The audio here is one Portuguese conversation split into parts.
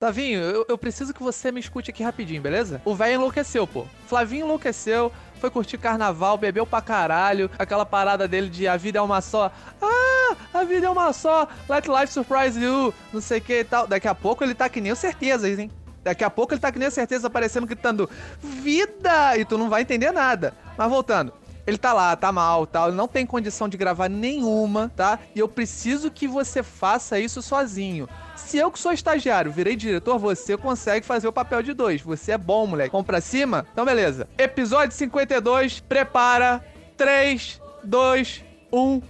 Tavinho, eu, eu preciso que você me escute aqui rapidinho, beleza? O velho enlouqueceu, pô. Flavinho enlouqueceu, foi curtir carnaval, bebeu pra caralho, aquela parada dele de a vida é uma só. Ah, a vida é uma só, let life surprise you, não sei o que e tal. Daqui a pouco ele tá que nem o certezas, hein? Daqui a pouco ele tá que nem o certeza aparecendo gritando vida! E tu não vai entender nada. Mas voltando. Ele tá lá, tá mal, tal, ele não tem condição de gravar nenhuma, tá? E eu preciso que você faça isso sozinho. Se eu que sou estagiário virei diretor, você consegue fazer o papel de dois. Você é bom, moleque. Vamos pra cima? Então, beleza. Episódio 52, prepara. 3, 2, 1.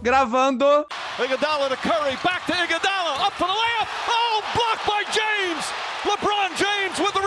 Gravando. Iguodala to Curry, back to Iguodala, up for the layup. Oh, blocked by James. LeBron James with the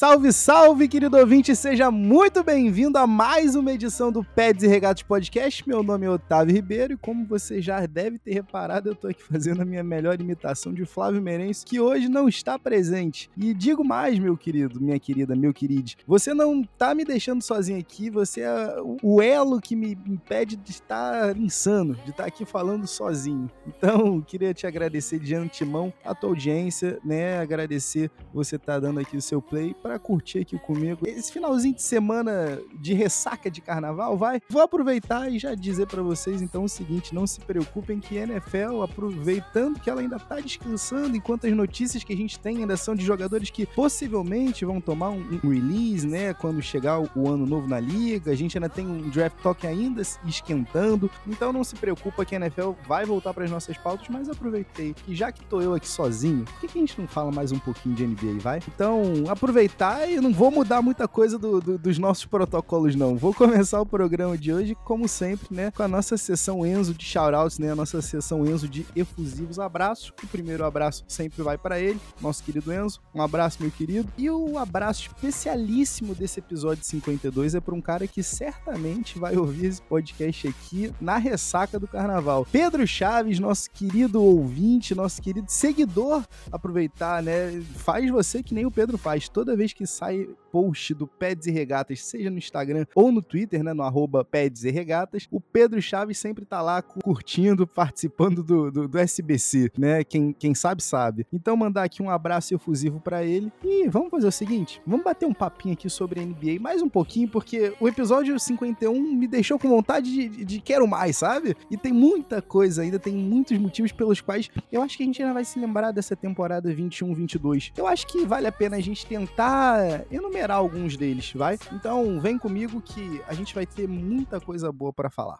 Salve, salve, querido ouvinte, seja muito bem-vindo a mais uma edição do Peds e Regatos Podcast. Meu nome é Otávio Ribeiro e como você já deve ter reparado, eu tô aqui fazendo a minha melhor imitação de Flávio Meirense, que hoje não está presente. E digo mais, meu querido, minha querida, meu querido, você não tá me deixando sozinho aqui, você é o elo que me impede de estar insano, de estar aqui falando sozinho. Então, queria te agradecer de antemão a tua audiência, né? Agradecer você estar tá dando aqui o seu play para curtir aqui comigo. Esse finalzinho de semana de ressaca de carnaval, vai. Vou aproveitar e já dizer para vocês então o seguinte, não se preocupem que a NFL, aproveitando que ela ainda tá descansando, enquanto as notícias que a gente tem ainda são de jogadores que possivelmente vão tomar um, release, né, quando chegar o, ano novo na liga, a gente ainda tem um draft talk ainda esquentando, então não se preocupa que a NFL vai voltar para as nossas pautas, mas aproveitei que já que tô eu aqui sozinho, por que, que a gente não fala mais um pouquinho de NBA, vai? Então, aproveitar e não vou mudar muita coisa do, do, dos nossos protocolos, não. Vou começar o programa de hoje, como sempre, né, com a nossa sessão Enzo de shoutouts, né, a nossa sessão Enzo de efusivos abraços. O primeiro abraço sempre vai para ele, nosso querido Enzo. Um abraço, meu querido. E o abraço especialíssimo desse episódio 52 é para um cara que certamente vai ouvir esse podcast aqui na ressaca do carnaval. Pedro Chaves, nosso querido ouvinte, nosso querido seguidor, aproveitar, né? Faz você que nem o Pedro faz. Toda vez que sai post do Peds e Regatas, seja no Instagram ou no Twitter, né, no arroba Peds e Regatas, o Pedro Chaves sempre tá lá curtindo, participando do, do, do SBC, né? Quem, quem sabe, sabe. Então, mandar aqui um abraço efusivo para ele. E vamos fazer o seguinte: vamos bater um papinho aqui sobre NBA mais um pouquinho, porque o episódio 51 me deixou com vontade de, de, de quero mais, sabe? E tem muita coisa ainda, tem muitos motivos pelos quais eu acho que a gente ainda vai se lembrar dessa temporada 21-22. Eu acho que vale a pena a gente tentar enumerar enumerar alguns deles, vai? Então vem comigo que a gente vai ter muita coisa boa para falar.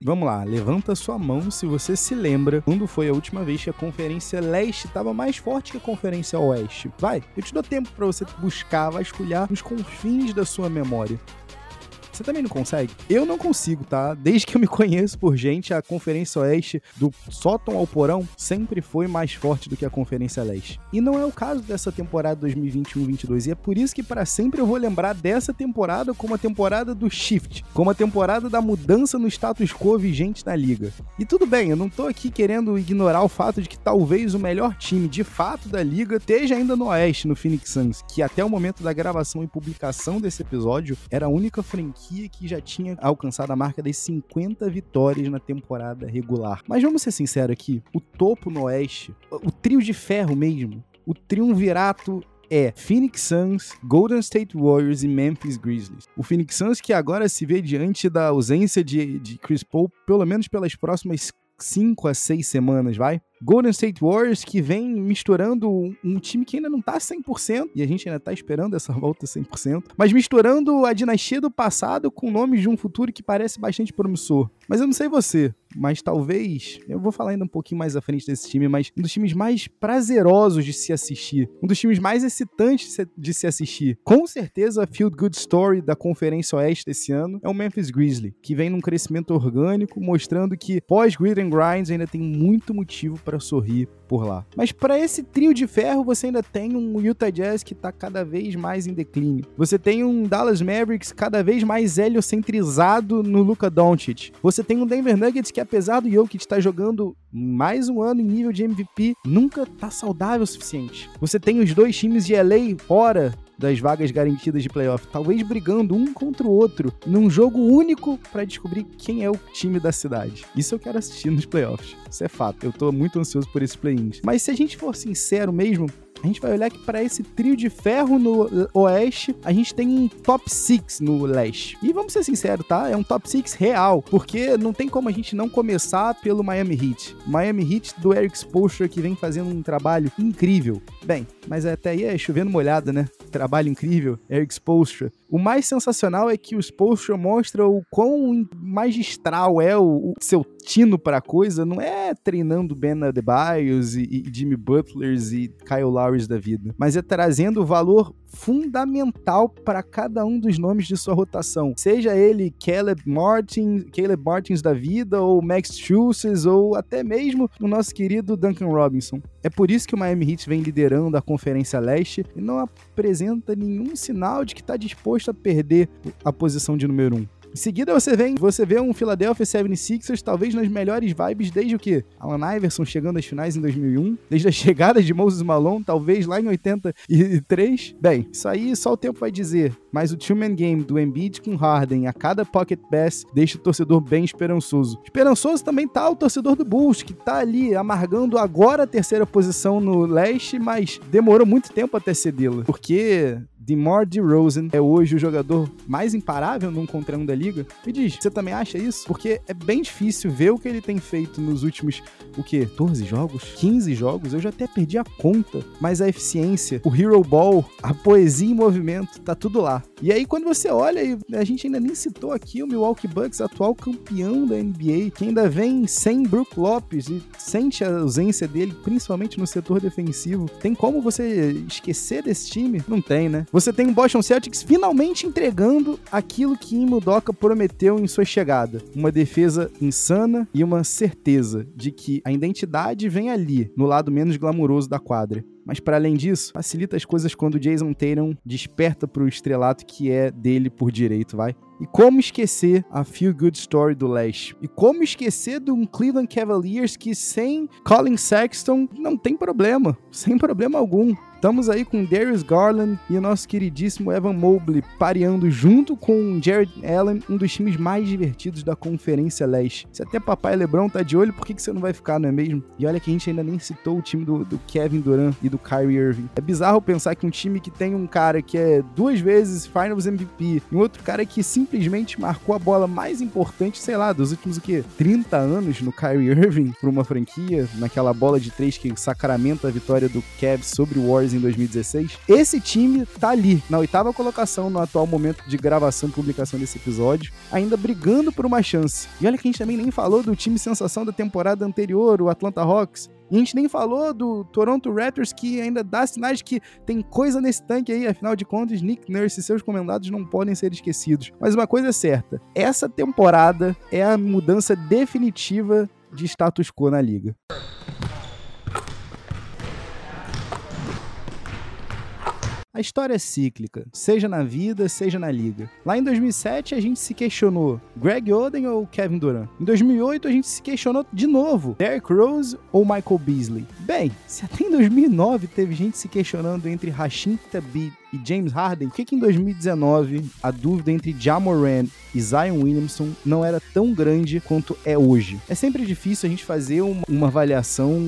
Vamos lá, levanta sua mão se você se lembra quando foi a última vez que a Conferência Leste estava mais forte que a Conferência Oeste. Vai, eu te dou tempo para você buscar, vasculhar nos confins da sua memória. Você também não consegue? Eu não consigo, tá? Desde que eu me conheço por gente, a Conferência Oeste, do sótão ao porão, sempre foi mais forte do que a Conferência Leste. E não é o caso dessa temporada 2021-22. E é por isso que para sempre eu vou lembrar dessa temporada como a temporada do shift, como a temporada da mudança no status quo vigente na liga. E tudo bem, eu não tô aqui querendo ignorar o fato de que talvez o melhor time de fato da liga esteja ainda no Oeste, no Phoenix Suns, que até o momento da gravação e publicação desse episódio era a única franquia franquia que já tinha alcançado a marca das 50 vitórias na temporada regular. Mas vamos ser sinceros aqui, o topo no Oeste, o trio de ferro mesmo, o triunvirato é Phoenix Suns, Golden State Warriors e Memphis Grizzlies. O Phoenix Suns que agora se vê diante da ausência de, de Chris Paul, pelo menos pelas próximas 5 a 6 semanas, vai? Golden State Warriors que vem misturando um time que ainda não tá 100% e a gente ainda tá esperando essa volta 100%, mas misturando a dinastia do passado com nomes de um futuro que parece bastante promissor. Mas eu não sei você, mas talvez, eu vou falar ainda um pouquinho mais à frente desse time, mas um dos times mais prazerosos de se assistir, um dos times mais excitantes de se assistir. Com certeza a Field Good Story da Conferência Oeste desse ano é o Memphis Grizzlies, que vem num crescimento orgânico, mostrando que pós Grid and Grinds ainda tem muito motivo para sorrir por lá. Mas para esse trio de ferro, você ainda tem um Utah Jazz que tá cada vez mais em declínio. Você tem um Dallas Mavericks cada vez mais heliocentrizado no Luka Doncic. Você tem um Denver Nuggets que apesar do Jokic estar tá jogando mais um ano em nível de MVP, nunca tá saudável o suficiente. Você tem os dois times de LA fora das vagas garantidas de playoff, talvez brigando um contra o outro num jogo único para descobrir quem é o time da cidade. Isso eu quero assistir nos playoffs. Isso é fato. Eu tô muito ansioso por esses play-ins. Mas se a gente for sincero mesmo, a gente vai olhar que para esse trio de ferro no oeste, a gente tem um top 6 no leste. E vamos ser sinceros, tá? É um top 6 real, porque não tem como a gente não começar pelo Miami Heat. Miami Heat do Eric Spoelstra que vem fazendo um trabalho incrível. Bem, mas até aí é chovendo molhada, né? Trabalho incrível, Eric Spoelstra. O mais sensacional é que o Spoelstra mostra o quão magistral é o, o seu tino para coisa. Não é treinando Ben Adebayos e, e Jimmy Butlers e Kyle Lowrys da vida, mas é trazendo o valor fundamental para cada um dos nomes de sua rotação. Seja ele Caleb Martin, Caleb Martins da vida, ou Max Schultz, ou até mesmo o nosso querido Duncan Robinson. É por isso que o Miami Heat vem liderando a Conferência Leste e não apresenta nenhum sinal de que está disposto a perder a posição de número 1. Um. Em seguida você vem, você vê um Philadelphia 76ers talvez nas melhores vibes desde o que? Alan Iverson chegando às finais em 2001, desde a chegada de Moses Malone, talvez lá em 83. Bem, isso aí só o tempo vai dizer, mas o two-man game do Embiid com Harden a cada pocket pass deixa o torcedor bem esperançoso. Esperançoso também tá o torcedor do Bulls, que tá ali amargando agora a terceira posição no leste, mas demorou muito tempo até cedê-la, porque DeMar DeRozan é hoje o jogador mais imparável num contra um da liga? Me diz, você também acha isso? Porque é bem difícil ver o que ele tem feito nos últimos, o quê? 14 jogos? 15 jogos? Eu já até perdi a conta. Mas a eficiência, o Hero Ball, a poesia em movimento, tá tudo lá. E aí quando você olha, e a gente ainda nem citou aqui o Milwaukee Bucks, atual campeão da NBA, que ainda vem sem Brook Lopes e sente a ausência dele, principalmente no setor defensivo. Tem como você esquecer desse time? Não tem, né? Você tem o Boston Celtics finalmente entregando aquilo que Imudoka prometeu em sua chegada. Uma defesa insana e uma certeza de que a identidade vem ali, no lado menos glamuroso da quadra. Mas para além disso, facilita as coisas quando o Jason Tatum desperta para o estrelato que é dele por direito, vai? E como esquecer a Feel Good Story do Leste? E como esquecer de um Cleveland Cavaliers que sem Colin Sexton não tem problema, sem problema algum. Estamos aí com Darius Garland e o nosso queridíssimo Evan Mobley pareando junto com Jared Allen, um dos times mais divertidos da Conferência Leste. Se até papai LeBron tá de olho, por que, que você não vai ficar, não é mesmo? E olha que a gente ainda nem citou o time do, do Kevin Durant e do Kyrie Irving. É bizarro pensar que um time que tem um cara que é duas vezes Finals MVP e um outro cara que simplesmente marcou a bola mais importante, sei lá, dos últimos o quê? 30 anos no Kyrie Irving para uma franquia, naquela bola de três que sacramenta a vitória do Cavs sobre o Warriors em 2016. Esse time tá ali, na oitava colocação no atual momento de gravação e publicação desse episódio, ainda brigando por uma chance. E olha que a gente também nem falou do time sensação da temporada anterior, o Atlanta Hawks. E a gente nem falou do Toronto Raptors, que ainda dá sinais de que tem coisa nesse tanque aí. Afinal de contas, Nick Nurse e seus comendados não podem ser esquecidos. Mas uma coisa é certa: essa temporada é a mudança definitiva de status quo na liga. A história é cíclica, seja na vida, seja na liga. Lá em 2007 a gente se questionou Greg Oden ou Kevin Durant. Em 2008 a gente se questionou de novo Derrick Rose ou Michael Beasley. Bem, se até em 2009 teve gente se questionando entre Rashim Tabit e James Harden, por que, que em 2019 a dúvida entre Jamoran e Zion Williamson não era tão grande quanto é hoje? É sempre difícil a gente fazer uma, uma avaliação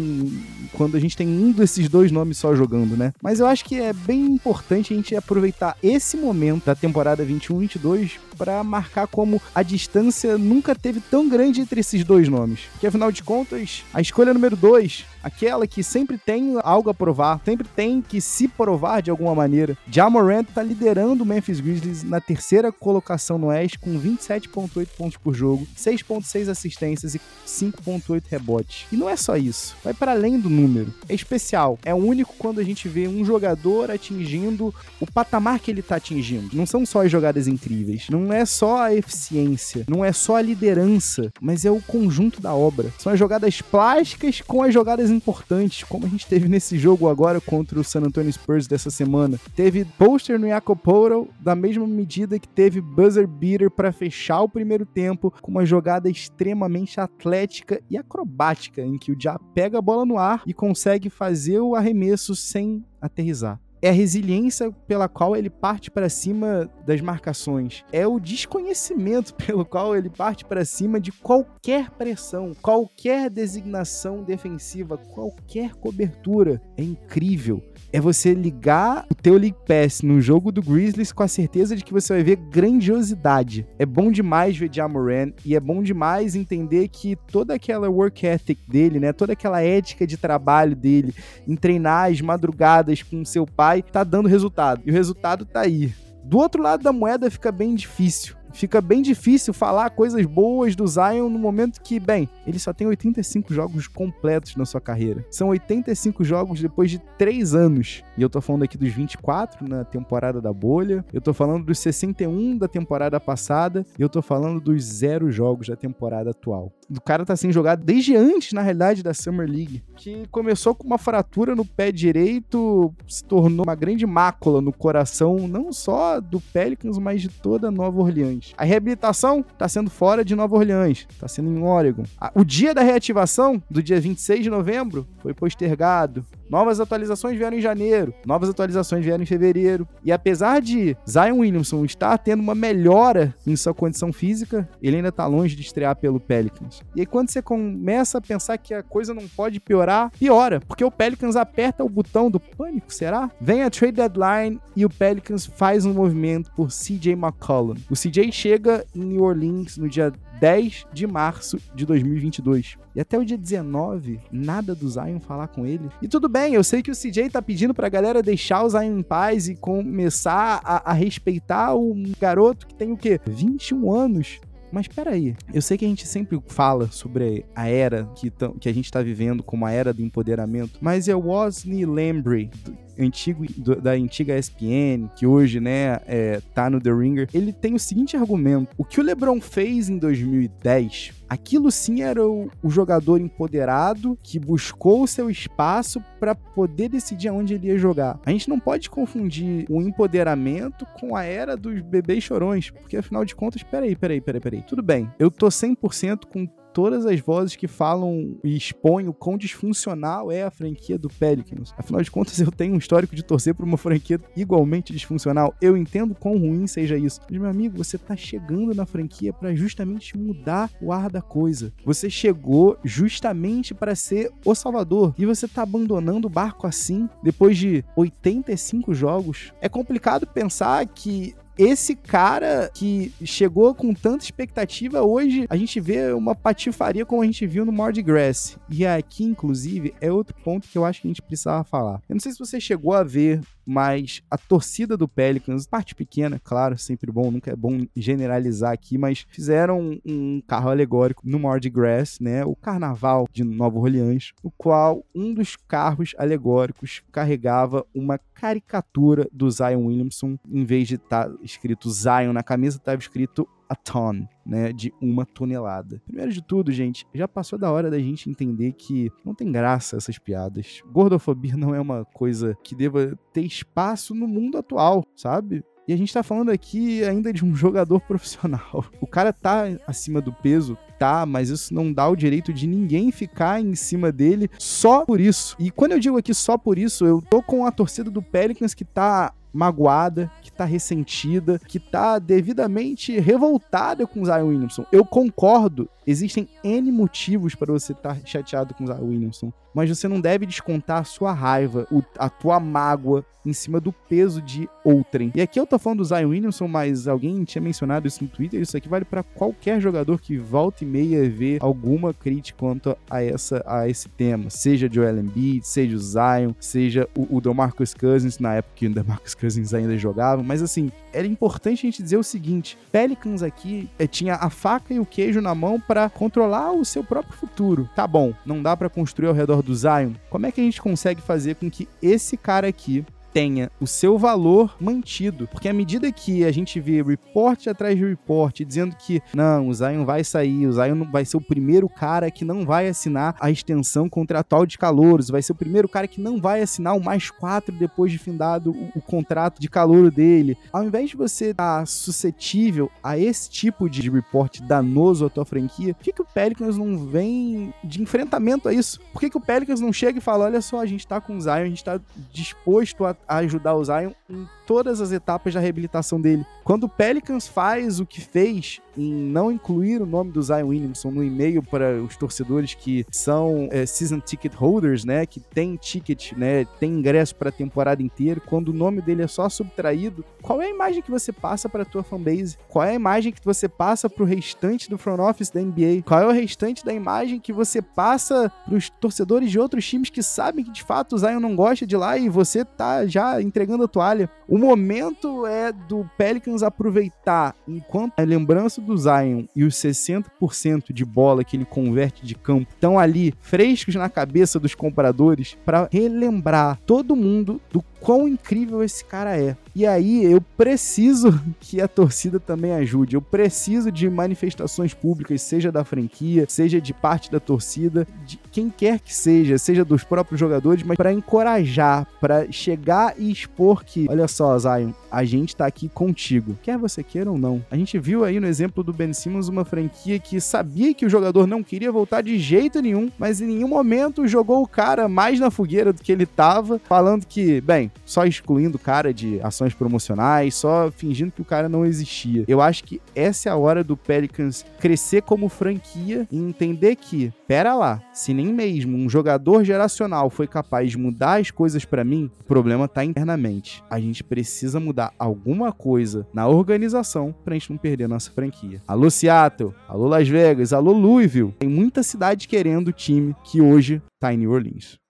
quando a gente tem um desses dois nomes só jogando, né? Mas eu acho que é bem importante a gente aproveitar esse momento da temporada 21-22 para marcar como a distância nunca teve tão grande entre esses dois nomes. Que afinal de contas, a escolha número 2 aquela que sempre tem algo a provar, sempre tem que se provar de alguma maneira. Jamorant tá liderando o Memphis Grizzlies na terceira colocação no Oeste com 27.8 pontos por jogo, 6.6 assistências e 5.8 rebotes. E não é só isso, vai para além do número. É especial, é único quando a gente vê um jogador atingindo o patamar que ele tá atingindo. Não são só as jogadas incríveis, não é só a eficiência, não é só a liderança, mas é o conjunto da obra. São as jogadas plásticas com as jogadas jogadas importantes, como a gente teve nesse jogo agora contra o San Antonio Spurs dessa semana. Teve poster no Jacopo da mesma medida que teve buzzer beater para fechar o primeiro tempo, com uma jogada extremamente atlética e acrobática, em que o Já pega a bola no ar e consegue fazer o arremesso sem aterrizar é a resiliência pela qual ele parte para cima das marcações, é o desconhecimento pelo qual ele parte para cima de qualquer pressão, qualquer designação defensiva, qualquer cobertura. É incrível. É você ligar o teu League Pass no jogo do Grizzlies com a certeza de que você vai ver grandiosidade. É bom demais ver Jamoran e é bom demais entender que toda aquela work ethic dele, né, toda aquela ética de trabalho dele em treinar as madrugadas com seu pai tá dando resultado. E o resultado tá aí. Do outro lado da moeda fica bem difícil fica bem difícil falar coisas boas do Zion no momento que, bem, ele só tem 85 jogos completos na sua carreira. São 85 jogos depois de 3 anos. E eu tô falando aqui dos 24 na temporada da bolha, eu tô falando dos 61 da temporada passada, e eu tô falando dos zero jogos da temporada atual. O cara tá sendo jogado desde antes, na realidade, da Summer League, que começou com uma fratura no pé direito, se tornou uma grande mácula no coração, não só do Pelicans, mas de toda Nova Orleans. Orleans. A reabilitação está sendo fora de Nova Orleans, está sendo em Oregon. O dia da reativação, do dia 26 de novembro, foi postergado. Novas atualizações vieram em janeiro, novas atualizações vieram em fevereiro. E apesar de Zion Williamson estar tendo uma melhora em sua condição física, ele ainda está longe de estrear pelo Pelicans. E aí quando você começa a pensar que a coisa não pode piorar, piora, porque o Pelicans aperta o botão do pânico, será? Vem a trade deadline e o Pelicans faz um movimento por CJ McCollum. O CJ chega em New Orleans no dia 10 de março de 2022. E até o dia 19, nada do Zion falar com ele. E tudo bem, eu sei que o CJ tá pedindo pra galera deixar o Zion em paz e começar a, a respeitar um garoto que tem o quê? 21 anos. Mas peraí, eu sei que a gente sempre fala sobre a era que, que a gente tá vivendo como a era do empoderamento, mas é o Wozni Lambre, antigo da antiga ESPN, que hoje, né, é, tá no The Ringer, ele tem o seguinte argumento: o que o LeBron fez em 2010 aquilo sim era o, o, jogador empoderado que buscou o seu espaço para poder decidir aonde ele ia jogar. A gente não pode confundir o empoderamento com a era dos bebês chorões, porque afinal de contas, peraí, peraí, peraí, peraí. Tudo bem, eu tô 100% com todas as vozes que falam e expõem o quão disfuncional é a franquia do Pelicans. Afinal de contas, eu tenho um histórico de torcer por uma franquia igualmente disfuncional. Eu entendo quão ruim seja isso. Mas, meu amigo, você tá chegando na franquia para justamente mudar o ar da coisa. Você chegou justamente para ser o Salvador e você tá abandonando o barco assim depois de 85 jogos. É complicado pensar que esse cara que chegou com tanta expectativa, hoje a gente vê uma patifaria como a gente viu no Mardi Gras. E aqui, inclusive, é outro ponto que eu acho que a gente precisava falar. Eu não sei se você chegou a ver mas a torcida do Pelicans, parte pequena, claro, sempre bom, nunca é bom generalizar aqui, mas fizeram um carro alegórico no Mardi Gras, né, o carnaval de Nova Orleans, o qual um dos carros alegóricos carregava uma caricatura do Zion Williamson, em vez de estar tá escrito Zion na camisa, estava escrito a ton, né, de uma tonelada. Primeiro de tudo, gente, já passou da hora da gente entender que não tem graça essas piadas. Gordofobia não é uma coisa que deva ter espaço no mundo atual, sabe? E a gente tá falando aqui ainda de um jogador profissional. O cara tá acima do peso, tá, mas isso não dá o direito de ninguém ficar em cima dele só por isso. E quando eu digo aqui só por isso, eu tô com a torcida do Pelicans que tá magoada, que tá ressentida, que tá devidamente revoltada com o Zion Williamson. Eu concordo, existem N motivos para você estar tá chateado com o Zion Williamson, mas você não deve descontar a sua raiva, a tua mágoa em cima do peso de outrem. E aqui eu tô falando do Zion Williamson, mas alguém tinha mencionado isso no Twitter, isso aqui vale para qualquer jogador que volta e meia ver alguma crítica quanto a essa a esse tema, seja Joel Embiid, seja o Zion, seja o, o DeMarcus Cousins na época que o DeMarcus Cousins ainda jogava, mas assim, era importante a gente dizer o seguinte: Pelicans aqui é, tinha a faca e o queijo na mão para controlar o seu próprio futuro. Tá bom, não dá para construir ao redor do Zion. Como é que a gente consegue fazer com que esse cara aqui tenha o seu valor mantido. Porque à medida que a gente vê report atrás de report dizendo que não, o Zion vai sair, o Zion vai ser o primeiro cara que não vai assinar a extensão contratual de calouros, vai ser o primeiro cara que não vai assinar o mais quatro depois de findado o, o contrato de calouro dele. Ao invés de você estar tá suscetível a esse tipo de report danoso à tua franquia, por que, que o Pelicans não vem de enfrentamento a isso? Por que, que o Pelicans não chega e fala: olha só, a gente tá com o Zion, a gente tá disposto a, a ajudar o Zion em todas as etapas da reabilitação dele. Quando o Pelicans faz o que fez em não incluir o nome do Zion Williamson no e-mail para os torcedores que são é, season ticket holders, né, que tem ticket, né, tem ingresso para a temporada inteira, quando o nome dele é só subtraído, qual é a imagem que você passa para a tua fanbase? Qual é a imagem que você passa para o restante do front office da NBA? Qual é o restante da imagem que você passa para os torcedores de outros times que sabem que de fato o Zion não gosta de lá e você tá já entregando a toalha? O momento é do Pelicans aproveitar enquanto a lembrança do Zion e os 60% de bola que ele converte de campo estão ali frescos na cabeça dos compradores para relembrar todo mundo do quão incrível esse cara é. E aí eu preciso que a torcida também ajude. Eu preciso de manifestações públicas, seja da franquia, seja de parte da torcida, de quem quer que seja, seja dos próprios jogadores, mas para encorajar, para chegar e expor que, olha só, Zion, a gente tá aqui contigo, quer você queira ou não. A gente viu aí no exemplo do Ben Simmons uma franquia que sabia que o jogador não queria voltar de jeito nenhum, mas em nenhum momento jogou o cara mais na fogueira do que ele tava, falando que, bem, só excluindo o cara de ações promocionais, só fingindo que o cara não existia. Eu acho que essa é a hora do Pelicans crescer como franquia e entender que, pera lá, se nem mesmo um jogador geracional foi capaz de mudar as coisas para mim, o problema tá internamente. A gente precisa mudar alguma coisa na organização pra gente não perder nossa franquia. Alô Seattle, alô Las Vegas, alô Louisville. Tem muita cidade querendo o time que hoje tá em New Orleans.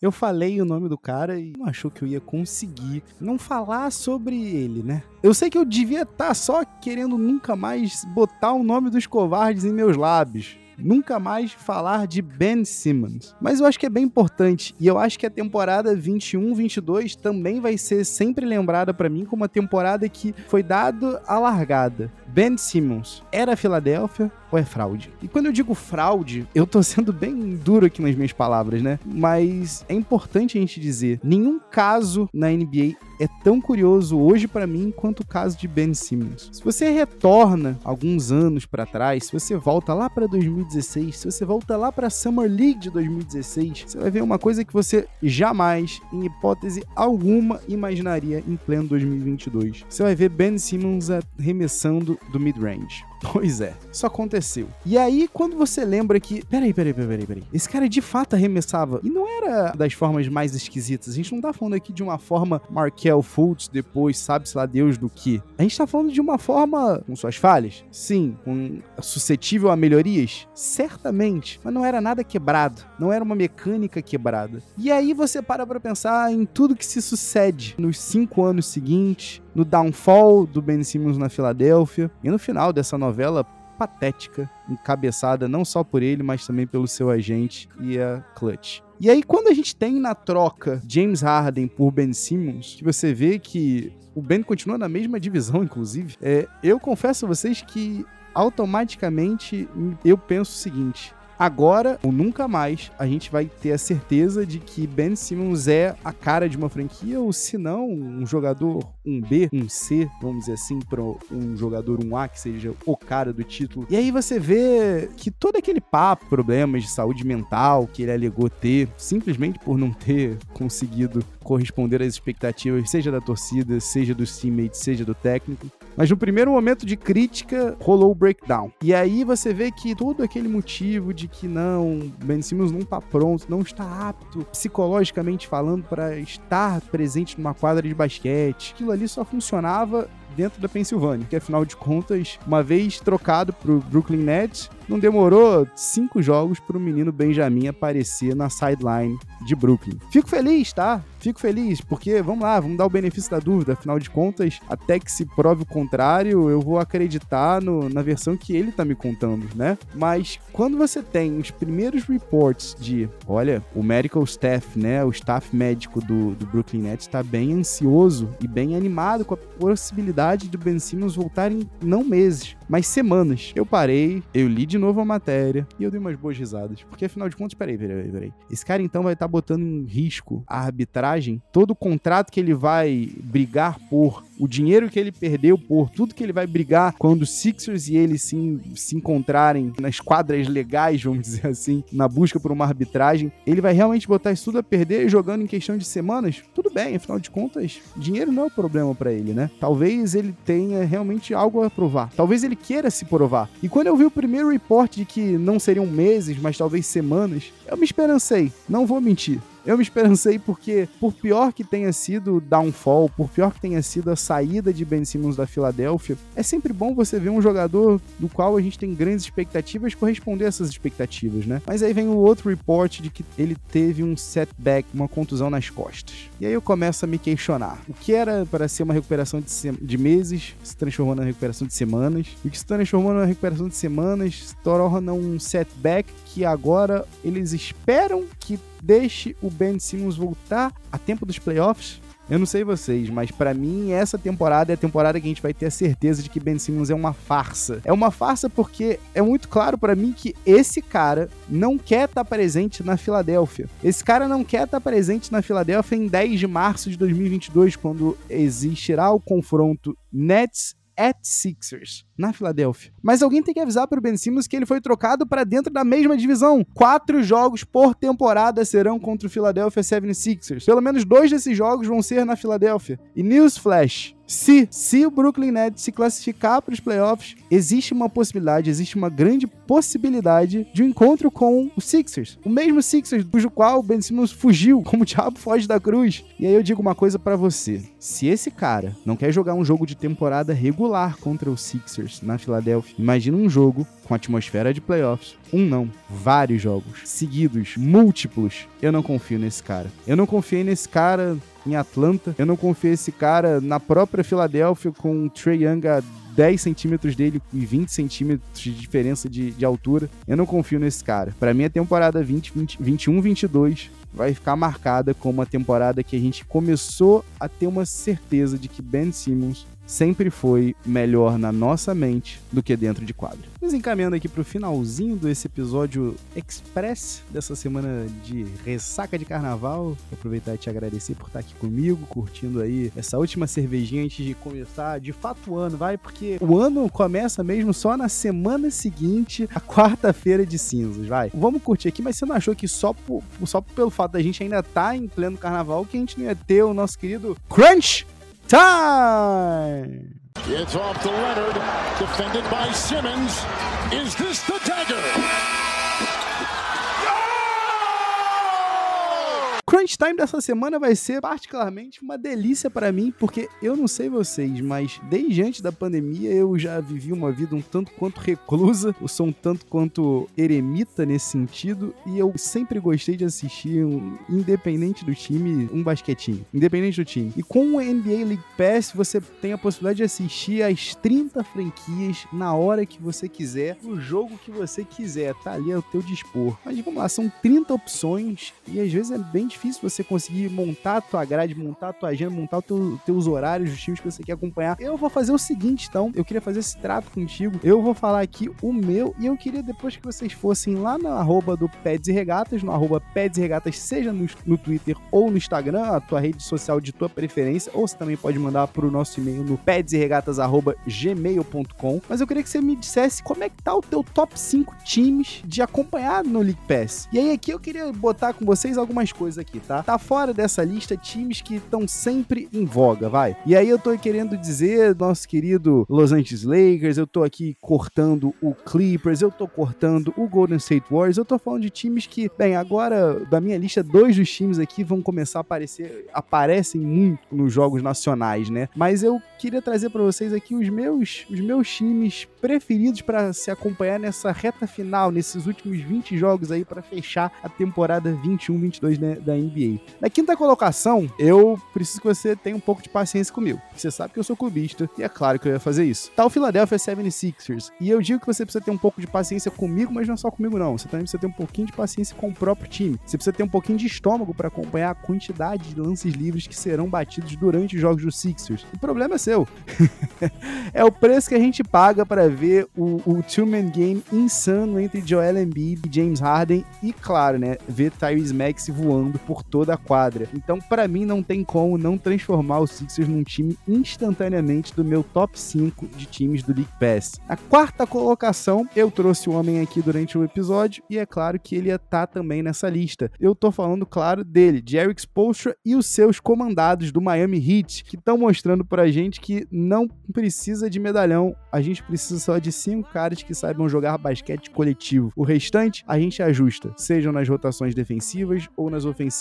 Eu falei o nome do cara e não achou que eu ia conseguir não falar sobre ele, né? Eu sei que eu devia estar tá só querendo nunca mais botar o nome dos covardes em meus lábios nunca mais falar de Ben Simmons. Mas eu acho que é bem importante e eu acho que a temporada 21-22 também vai ser sempre lembrada para mim como uma temporada que foi dado a largada. Ben Simmons era Filadélfia ou é fraude? E quando eu digo fraude, eu tô sendo bem duro aqui nas minhas palavras, né? Mas é importante a gente dizer, nenhum caso na NBA é tão curioso hoje para mim quanto o caso de Ben Simmons. Se você retorna alguns anos para trás, se você volta lá para 2016, se você volta lá para Summer League de 2016, você vai ver uma coisa que você jamais, em hipótese alguma, imaginaria em pleno 2022. Você vai ver Ben Simmons arremessando do mid-range. Pois é, isso aconteceu. E aí, quando você lembra que. Peraí, peraí, peraí, peraí. Esse cara de fato arremessava. E não era das formas mais esquisitas. A gente não tá falando aqui de uma forma Markel Fultz, depois sabe-se lá Deus do que. A gente tá falando de uma forma com suas falhas. Sim, com suscetível a melhorias. Certamente. Mas não era nada quebrado. Não era uma mecânica quebrada. E aí você para pra pensar em tudo que se sucede nos cinco anos seguintes no downfall do Ben Simmons na Filadélfia e no final dessa novela patética, encabeçada não só por ele, mas também pelo seu agente e a Clutch. E aí, quando a gente tem na troca James Harden por Ben Simmons, que você vê que o Ben continua na mesma divisão, inclusive, é, eu confesso a vocês que automaticamente eu penso o seguinte: Agora, ou nunca mais, a gente vai ter a certeza de que Ben Simmons é a cara de uma franquia, ou se não, um jogador um B, um C, vamos dizer assim, para um jogador um A que seja o cara do título. E aí você vê que todo aquele papo, problemas de saúde mental que ele alegou ter, simplesmente por não ter conseguido corresponder às expectativas, seja da torcida, seja dos teammates, seja do técnico, mas no primeiro momento de crítica, rolou o breakdown. E aí você vê que todo aquele motivo de que não, Ben Simmons não tá pronto, não está apto, psicologicamente falando, para estar presente numa quadra de basquete, aquilo ali só funcionava dentro da Pensilvânia, que afinal de contas, uma vez trocado pro Brooklyn Nets, não demorou cinco jogos para o menino Benjamin aparecer na sideline de Brooklyn. Fico feliz, tá? Fico feliz, porque vamos lá, vamos dar o benefício da dúvida. Afinal de contas, até que se prove o contrário, eu vou acreditar no, na versão que ele tá me contando, né? Mas quando você tem os primeiros reports de, olha, o medical staff, né, o staff médico do, do Brooklyn Nets está bem ansioso e bem animado com a possibilidade do Ben Simmons voltar em não meses, mas semanas. Eu parei, eu li de novo a matéria e eu dei umas boas risadas. Porque afinal de contas, peraí, peraí, peraí. Esse cara então vai estar tá botando em risco a arbitragem, todo o contrato que ele vai brigar por, o dinheiro que ele perdeu por, tudo que ele vai brigar quando Sixers e ele se, se encontrarem nas quadras legais, vamos dizer assim, na busca por uma arbitragem. Ele vai realmente botar isso tudo a perder jogando em questão de semanas? Tudo bem, afinal de contas, dinheiro não é o problema para ele, né? Talvez ele tenha realmente algo a provar. Talvez ele queira se provar. E quando eu vi o primeiro report de que não seriam meses, mas talvez semanas, eu me esperancei. Não vou mentir. Eu me esperancei porque, por pior que tenha sido o downfall, por pior que tenha sido a saída de Ben Simmons da Filadélfia, é sempre bom você ver um jogador do qual a gente tem grandes expectativas corresponder a essas expectativas, né? Mas aí vem o outro report de que ele teve um setback, uma contusão nas costas. E aí eu começo a me questionar. O que era para ser uma recuperação de, de meses se transformou na recuperação de semanas. E o que se transformou na recuperação de semanas se torna um setback que agora eles esperam que deixe o Ben Simmons voltar a tempo dos playoffs. Eu não sei vocês, mas para mim essa temporada é a temporada que a gente vai ter a certeza de que Ben Simmons é uma farsa. É uma farsa porque é muito claro para mim que esse cara não quer estar tá presente na Filadélfia. Esse cara não quer estar tá presente na Filadélfia em 10 de março de 2022, quando existirá o confronto Nets at Sixers, na Filadélfia. Mas alguém tem que avisar para o Ben Simmons que ele foi trocado para dentro da mesma divisão. Quatro jogos por temporada serão contra o Philadelphia 76ers. Pelo menos dois desses jogos vão ser na Filadélfia. E Newsflash, se, se o Brooklyn Nets se classificar para os playoffs, existe uma possibilidade, existe uma grande possibilidade de um encontro com o Sixers. O mesmo Sixers, cujo qual o Ben Simmons fugiu, como o diabo foge da cruz. E aí eu digo uma coisa para você. Se esse cara não quer jogar um jogo de temporada regular contra o Sixers na Filadélfia, imagina um jogo com atmosfera de playoffs. Um não, vários jogos seguidos, múltiplos. Eu não confio nesse cara. Eu não confiei nesse cara em Atlanta. Eu não confio esse cara na própria Filadélfia com o Trey Young a 10 centímetros dele e 20 centímetros de diferença de, de altura. Eu não confio nesse cara. Para mim, a temporada 20, 20, 21, 22 vai ficar marcada como uma temporada que a gente começou a ter uma certeza de que Ben Simmons sempre foi melhor na nossa mente do que dentro de quadro. Nos encaminhando aqui pro finalzinho desse episódio express dessa semana de ressaca de carnaval, aproveitar e te agradecer por estar aqui comigo, curtindo aí essa última cervejinha antes de começar de fato o ano, vai, porque o ano começa mesmo só na semana seguinte, a quarta-feira de cinzas, vai. Vamos curtir aqui, mas você não achou que só, por, só pelo fato da gente ainda estar tá em pleno carnaval que a gente não ia ter o nosso querido Crunch time. It's off to Leonard, defended by Simmons. Is this the dagger? Crunch time dessa semana vai ser particularmente uma delícia para mim, porque eu não sei vocês, mas desde antes da pandemia eu já vivi uma vida um tanto quanto reclusa, eu sou um tanto quanto eremita nesse sentido, e eu sempre gostei de assistir, um, independente do time, um basquetinho. Independente do time. E com o NBA League Pass, você tem a possibilidade de assistir as 30 franquias na hora que você quiser, no jogo que você quiser, tá ali ao teu dispor. Mas vamos lá, são 30 opções e às vezes é bem difícil difícil você conseguir montar a tua grade, montar a tua agenda, montar os teu, teus horários dos times que você quer acompanhar. Eu vou fazer o seguinte, então. Eu queria fazer esse trato contigo. Eu vou falar aqui o meu e eu queria depois que vocês fossem lá na arroba do Peds e Regatas, no arroba Peds e Regatas, seja no, no Twitter ou no Instagram, a tua rede social de tua preferência, ou você também pode mandar pro nosso e-mail no pedsregatas.gmail.com. Mas eu queria que você me dissesse como é que tá o teu top 5 times de acompanhar no League Pass. E aí aqui eu queria botar com vocês algumas coisas aqui aqui, tá? Tá fora dessa lista times que estão sempre em voga, vai. E aí eu tô querendo dizer, nosso querido Los Angeles Lakers, eu tô aqui cortando o Clippers, eu tô cortando o Golden State Warriors, eu tô falando de times que, bem, agora da minha lista, dois dos times aqui vão começar a aparecer, aparecem muito nos jogos nacionais, né? Mas eu queria trazer para vocês aqui os meus, os meus times preferidos para se acompanhar nessa reta final, nesses últimos 20 jogos aí para fechar a temporada 21-22 né, da NBA. Na quinta colocação, eu preciso que você tenha um pouco de paciência comigo. Você sabe que eu sou clubista e é claro que eu ia fazer isso. Tá o Philadelphia 76ers. E eu digo que você precisa ter um pouco de paciência comigo, mas não só comigo não. Você também precisa ter um pouquinho de paciência com o próprio time. Você precisa ter um pouquinho de estômago para acompanhar a quantidade de lances livres que serão batidos durante os jogos dos Sixers. O problema é seu. é o preço que a gente paga para ver o, o two-man game insano entre Joel Embiid e James Harden e, claro, né, ver Tyrese Max voando por toda a quadra. Então, para mim, não tem como não transformar os Sixers num time instantaneamente do meu top 5 de times do League Pass. A quarta colocação, eu trouxe o homem aqui durante o episódio e é claro que ele ia estar tá também nessa lista. Eu tô falando, claro, dele, Jerry Spoelstra e os seus comandados do Miami Heat, que estão mostrando pra gente que não precisa de medalhão, a gente precisa só de cinco caras que saibam jogar basquete coletivo. O restante a gente ajusta, sejam nas rotações defensivas ou nas ofensivas.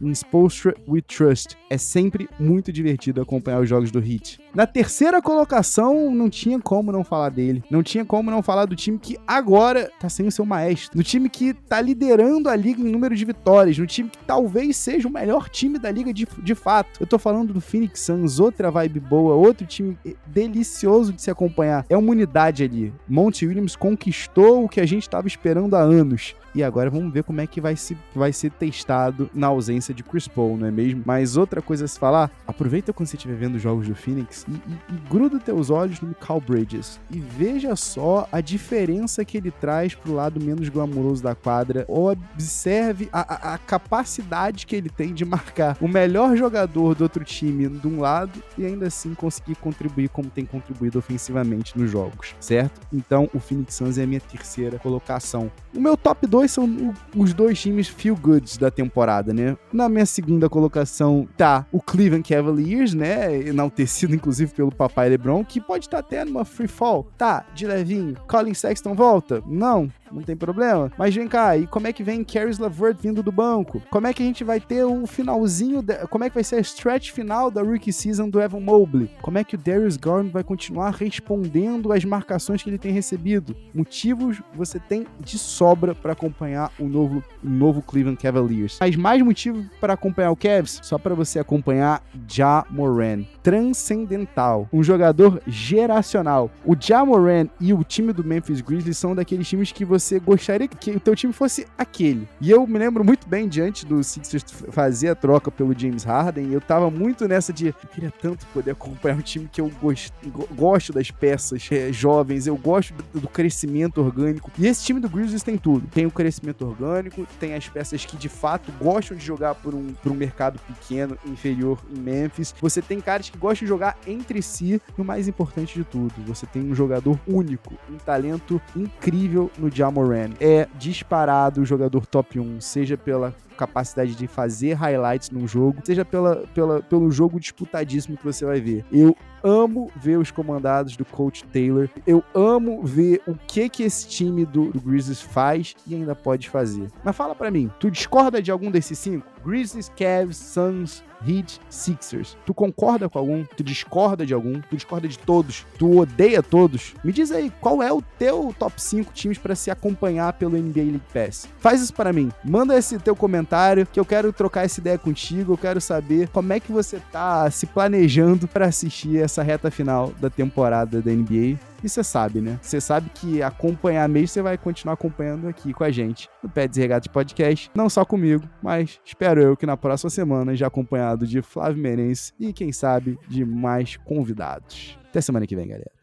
Em Spoelstra We Trust. É sempre muito divertido acompanhar os jogos do Heat. Na terceira colocação, não tinha como não falar dele. Não tinha como não falar do time que agora tá sem o seu maestro. No time que tá liderando a liga em número de vitórias. No time que talvez seja o melhor time da liga de, de fato. Eu tô falando do Phoenix Suns, outra vibe boa, outro time delicioso de se acompanhar. É uma unidade ali. Monty Williams conquistou o que a gente tava esperando há anos. E agora vamos ver como é que vai, se, vai ser testado na ausência de Chris Paul, não é mesmo? Mas outra coisa a se falar, aproveita quando você estiver vendo os jogos do Phoenix e, e, e gruda teus olhos no Cal Bridges e veja só a diferença que ele traz pro lado menos glamouroso da quadra. Ou observe a, a, a capacidade que ele tem de marcar o melhor jogador do outro time de um lado e ainda assim conseguir contribuir como tem contribuído ofensivamente nos jogos, certo? Então o Phoenix Suns é a minha terceira colocação. O meu top 2 são os dois times feel goods da temporada, né? Na minha segunda colocação tá o Cleveland Cavaliers, né? Enaltecido inclusive pelo papai LeBron, que pode estar tá até numa free fall. Tá, de levinho. Colin Sexton volta? Não não tem problema. Mas vem cá, e como é que vem Caris LeVert vindo do banco? Como é que a gente vai ter o finalzinho, de... como é que vai ser a stretch final da rookie season do Evan Mobley? Como é que o Darius Garland vai continuar respondendo às marcações que ele tem recebido? Motivos você tem de sobra para acompanhar o novo, o novo Cleveland Cavaliers. Mas mais motivo para acompanhar o Cavs? Só para você acompanhar Ja Moran. Transcendental. Um jogador geracional. O Ja Moran e o time do Memphis Grizzlies são daqueles times que você você gostaria que o teu time fosse aquele. E eu me lembro muito bem, diante do Sixers fazer a troca pelo James Harden, eu tava muito nessa de, eu queria tanto poder acompanhar um time que eu gosto, gosto das peças é, jovens, eu gosto do, do, crescimento orgânico. E esse time do Grizzlies tem tudo. Tem o crescimento orgânico, tem as peças que de fato gostam de jogar por um, por um mercado pequeno, inferior em Memphis. Você tem caras que gostam de jogar entre si. E o mais importante de tudo, você tem um jogador único, um talento incrível no Jamal Moran é disparado o jogador top 1, seja pela capacidade de fazer highlights num jogo, seja pela, pela, pelo jogo disputadíssimo que você vai ver. Eu amo ver os comandados do Coach Taylor. Eu amo ver o que que esse time do, do Grizzlies faz e ainda pode fazer. Mas fala para mim, tu discorda de algum desses cinco? Grizzlies, Cavs, Suns, Heat, Sixers. Tu concorda com algum? Tu discorda de algum? Tu discorda de todos? Tu odeia todos? Me diz aí, qual é o teu top 5 times para se acompanhar pelo NBA League Pass? Faz isso para mim. Manda esse teu comentário que eu quero trocar essa ideia contigo. Eu quero saber como é que você tá se planejando para assistir essa reta final da temporada da NBA. E você sabe, né? Você sabe que acompanhar mesmo, você vai continuar acompanhando aqui com a gente no Pets e Regatas Podcast. Não só comigo, mas espero eu que na próxima semana, já acompanhado de Flávio Merense e quem sabe de mais convidados. Até semana que vem, galera.